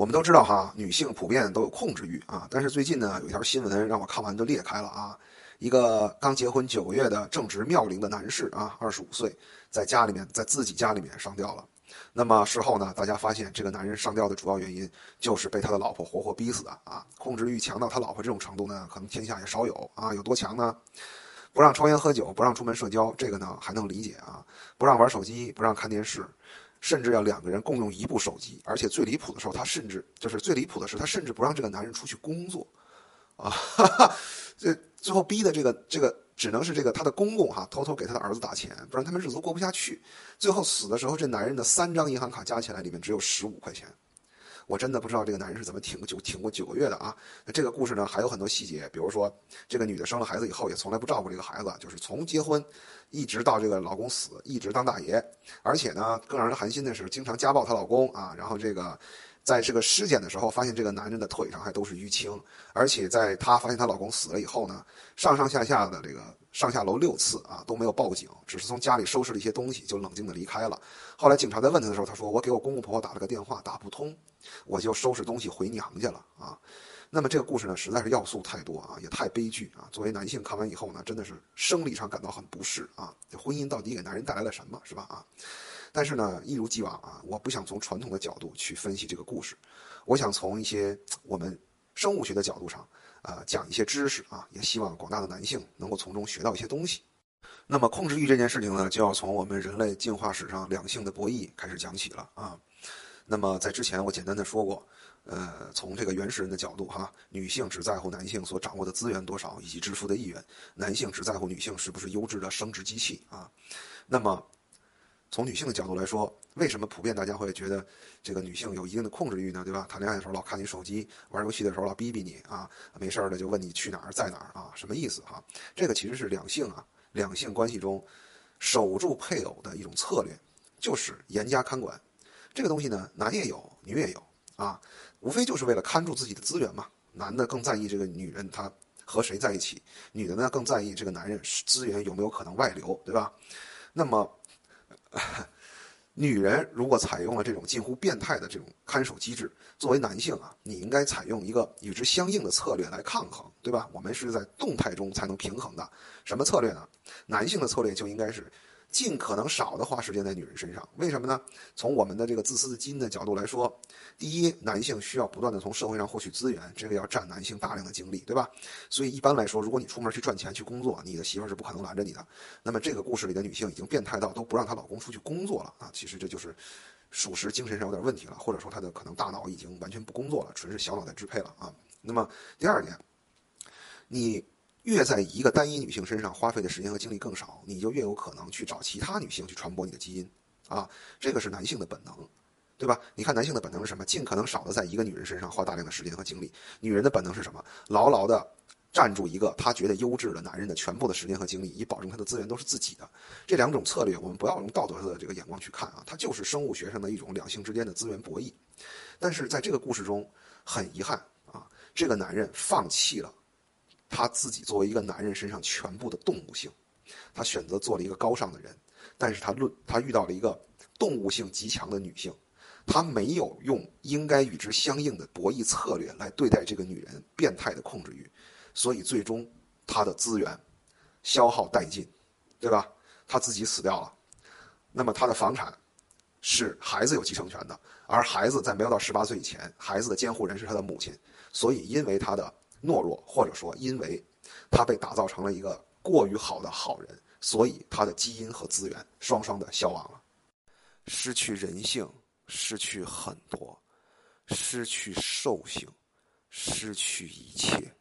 我们都知道哈，女性普遍都有控制欲啊。但是最近呢，有一条新闻让我看完就裂开了啊。一个刚结婚九个月的正值妙龄的男士啊，二十五岁，在家里面，在自己家里面上吊了。那么事后呢，大家发现这个男人上吊的主要原因就是被他的老婆活活逼死的啊。控制欲强到他老婆这种程度呢，可能天下也少有啊。有多强呢？不让抽烟喝酒，不让出门社交，这个呢还能理解啊。不让玩手机，不让看电视。甚至要两个人共用一部手机，而且最离谱的时候，他甚至就是最离谱的是，他甚至不让这个男人出去工作，啊，这最后逼的这个这个只能是这个他的公公哈，偷偷给他的儿子打钱，不然他们日子过不下去。最后死的时候，这男人的三张银行卡加起来里面只有十五块钱。我真的不知道这个男人是怎么挺过九挺过九个月的啊！那这个故事呢还有很多细节，比如说这个女的生了孩子以后也从来不照顾这个孩子，就是从结婚一直到这个老公死，一直当大爷，而且呢更让人寒心的是，经常家暴她老公啊，然后这个。在这个尸检的时候，发现这个男人的腿上还都是淤青，而且在她发现她老公死了以后呢，上上下下的这个上下楼六次啊都没有报警，只是从家里收拾了一些东西就冷静的离开了。后来警察在问他的时候，他说：“我给我公公婆婆打了个电话，打不通，我就收拾东西回娘家了啊。”那么这个故事呢，实在是要素太多啊，也太悲剧啊。作为男性看完以后呢，真的是生理上感到很不适啊。这婚姻到底给男人带来了什么，是吧啊？但是呢，一如既往啊，我不想从传统的角度去分析这个故事，我想从一些我们生物学的角度上啊讲一些知识啊，也希望广大的男性能够从中学到一些东西。那么控制欲这件事情呢，就要从我们人类进化史上两性的博弈开始讲起了啊。那么在之前我简单的说过，呃，从这个原始人的角度哈，女性只在乎男性所掌握的资源多少以及支付的意愿，男性只在乎女性是不是优质的生殖机器啊。那么。从女性的角度来说，为什么普遍大家会觉得这个女性有一定的控制欲呢？对吧？谈恋爱的时候老看你手机，玩游戏的时候老逼逼你啊，没事儿的就问你去哪儿，在哪儿啊？什么意思哈？这个其实是两性啊，两性关系中守住配偶的一种策略，就是严加看管。这个东西呢，男也有，女也有啊，无非就是为了看住自己的资源嘛。男的更在意这个女人她和谁在一起，女的呢更在意这个男人资源有没有可能外流，对吧？那么。女人如果采用了这种近乎变态的这种看守机制，作为男性啊，你应该采用一个与之相应的策略来抗衡，对吧？我们是在动态中才能平衡的。什么策略呢？男性的策略就应该是。尽可能少的花时间在女人身上，为什么呢？从我们的这个自私的基因的角度来说，第一，男性需要不断的从社会上获取资源，这个要占男性大量的精力，对吧？所以一般来说，如果你出门去赚钱去工作，你的媳妇是不可能拦着你的。那么这个故事里的女性已经变态到都不让她老公出去工作了啊！其实这就是属实精神上有点问题了，或者说她的可能大脑已经完全不工作了，纯是小脑在支配了啊。那么第二点，你。越在一个单一女性身上花费的时间和精力更少，你就越有可能去找其他女性去传播你的基因，啊，这个是男性的本能，对吧？你看男性的本能是什么？尽可能少的在一个女人身上花大量的时间和精力。女人的本能是什么？牢牢的站住一个她觉得优质的男人的全部的时间和精力，以保证他的资源都是自己的。这两种策略，我们不要用道德的这个眼光去看啊，它就是生物学上的一种两性之间的资源博弈。但是在这个故事中，很遗憾啊，这个男人放弃了。他自己作为一个男人身上全部的动物性，他选择做了一个高尚的人，但是他论他遇到了一个动物性极强的女性，他没有用应该与之相应的博弈策略来对待这个女人变态的控制欲，所以最终他的资源消耗殆尽，对吧？他自己死掉了，那么他的房产是孩子有继承权的，而孩子在没有到十八岁以前，孩子的监护人是他的母亲，所以因为他的。懦弱，或者说，因为他被打造成了一个过于好的好人，所以他的基因和资源双双的消亡了，失去人性，失去很多，失去兽性，失去一切。